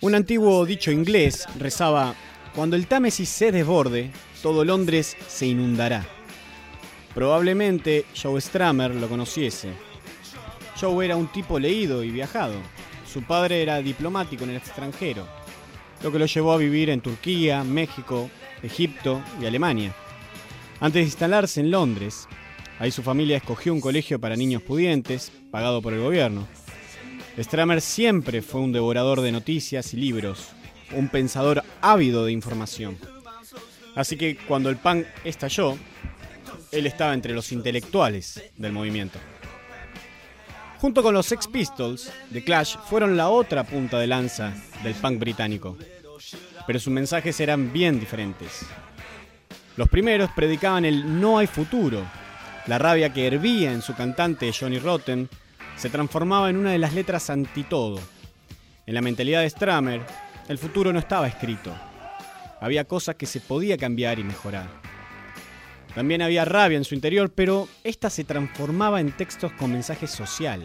Un antiguo dicho inglés rezaba, cuando el Támesis se desborde, todo Londres se inundará. Probablemente Joe Stramer lo conociese. Joe era un tipo leído y viajado. Su padre era diplomático en el extranjero, lo que lo llevó a vivir en Turquía, México, Egipto y Alemania. Antes de instalarse en Londres, ahí su familia escogió un colegio para niños pudientes, pagado por el gobierno. Stramer siempre fue un devorador de noticias y libros, un pensador ávido de información. Así que cuando el punk estalló, él estaba entre los intelectuales del movimiento. Junto con los Sex Pistols, The Clash fueron la otra punta de lanza del punk británico. Pero sus mensajes eran bien diferentes. Los primeros predicaban el no hay futuro. La rabia que hervía en su cantante Johnny Rotten se transformaba en una de las letras anti todo. En la mentalidad de Stramer, el futuro no estaba escrito. Había cosas que se podía cambiar y mejorar. También había rabia en su interior, pero esta se transformaba en textos con mensaje social.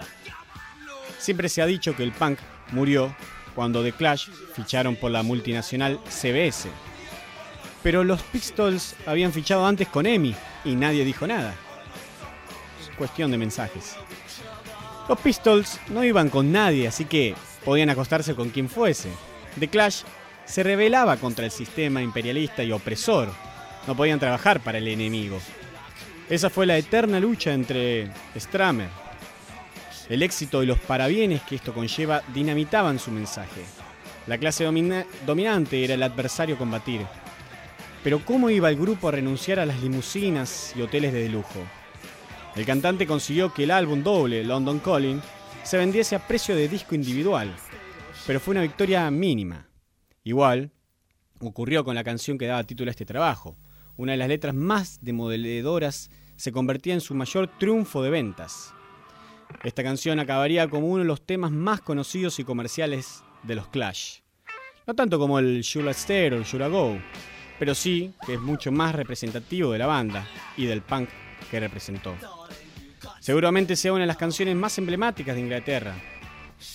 Siempre se ha dicho que el punk murió cuando The Clash ficharon por la multinacional CBS. Pero los Pistols habían fichado antes con EMI y nadie dijo nada. Es cuestión de mensajes. Los Pistols no iban con nadie, así que podían acostarse con quien fuese. The Clash se rebelaba contra el sistema imperialista y opresor. No podían trabajar para el enemigo. Esa fue la eterna lucha entre Stramer. El éxito y los parabienes que esto conlleva dinamitaban su mensaje. La clase dominante era el adversario a combatir. Pero ¿cómo iba el grupo a renunciar a las limusinas y hoteles de lujo? El cantante consiguió que el álbum doble, London Calling, se vendiese a precio de disco individual, pero fue una victoria mínima. Igual, ocurrió con la canción que daba título a este trabajo. Una de las letras más demoledoras se convertía en su mayor triunfo de ventas. Esta canción acabaría como uno de los temas más conocidos y comerciales de los Clash. No tanto como el Should Stare o el Should Go, pero sí que es mucho más representativo de la banda y del punk que representó. Seguramente sea una de las canciones más emblemáticas de Inglaterra,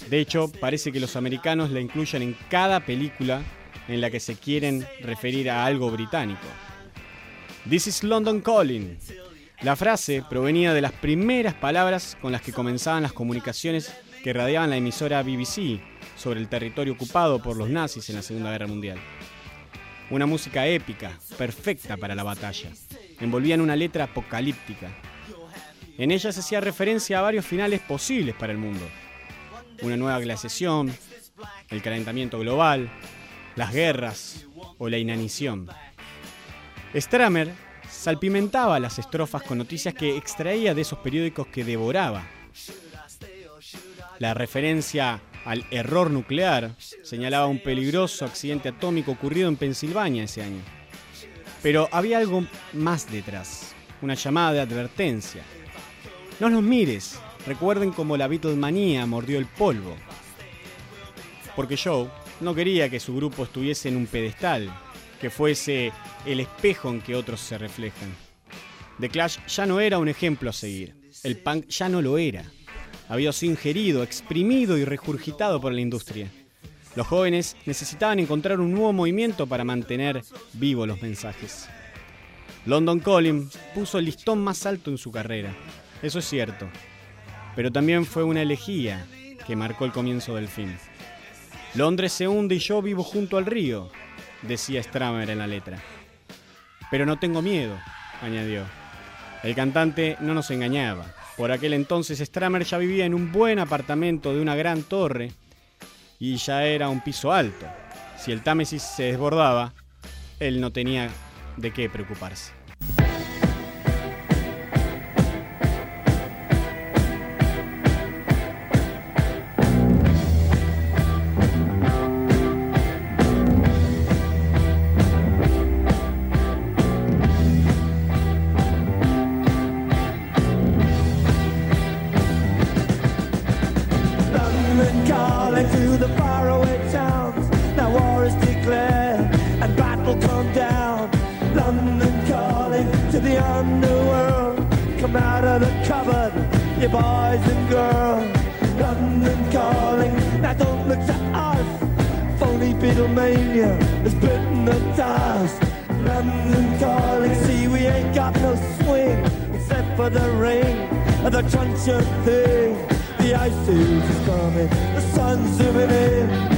de hecho, parece que los americanos la incluyen en cada película en la que se quieren referir a algo británico. This is London Calling. La frase provenía de las primeras palabras con las que comenzaban las comunicaciones que radiaban la emisora BBC sobre el territorio ocupado por los nazis en la Segunda Guerra Mundial. Una música épica, perfecta para la batalla. Envolvía en una letra apocalíptica. En ella se hacía referencia a varios finales posibles para el mundo una nueva glaciación, el calentamiento global, las guerras o la inanición. Stramer salpimentaba las estrofas con noticias que extraía de esos periódicos que devoraba. La referencia al error nuclear señalaba un peligroso accidente atómico ocurrido en Pensilvania ese año. Pero había algo más detrás, una llamada de advertencia. No los mires, Recuerden cómo la Beatlemanía mordió el polvo. Porque Joe no quería que su grupo estuviese en un pedestal, que fuese el espejo en que otros se reflejan. The Clash ya no era un ejemplo a seguir. El punk ya no lo era. Había sido ingerido, exprimido y regurgitado por la industria. Los jóvenes necesitaban encontrar un nuevo movimiento para mantener vivos los mensajes. London Calling puso el listón más alto en su carrera. Eso es cierto pero también fue una elegía que marcó el comienzo del fin. Londres se hunde y yo vivo junto al río, decía Stramer en la letra. Pero no tengo miedo, añadió. El cantante no nos engañaba. Por aquel entonces Stramer ya vivía en un buen apartamento de una gran torre y ya era un piso alto. Si el Támesis se desbordaba, él no tenía de qué preocuparse. Boys and girls, London calling. Now don't look to us, Phony Beatlemania has bitten the dust. London calling, see we ain't got no swing except for the rain and the truncheon thing. The ice is coming, the sun's zooming in.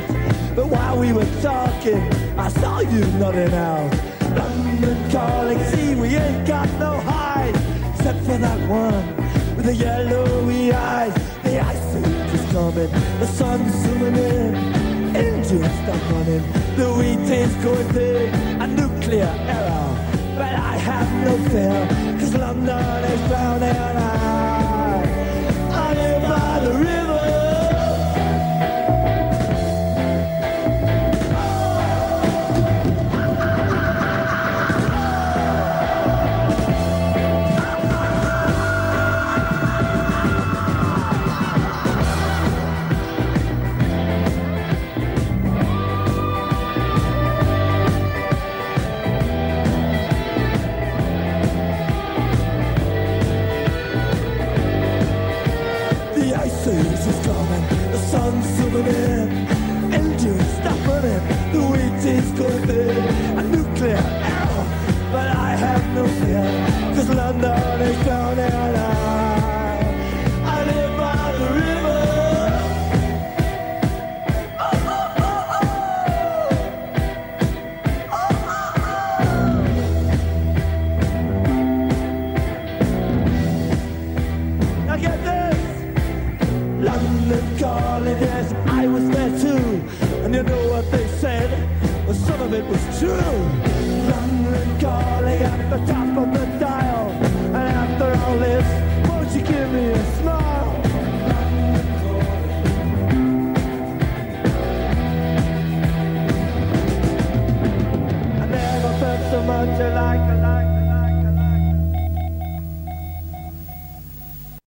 We were talking, I saw you nodding out. London calling, see we ain't got no hide, except for that one with the yellowy eyes. The ice age is coming, the sun's zooming in, engines stop running, the wheat is going big, a nuclear error. But I have no fear, cause London is drowning. I, London calling, yes, I was there too. And you know what they said? Well, some of it was true. London calling at the top of the dial. And after all this, won't you give me a smile?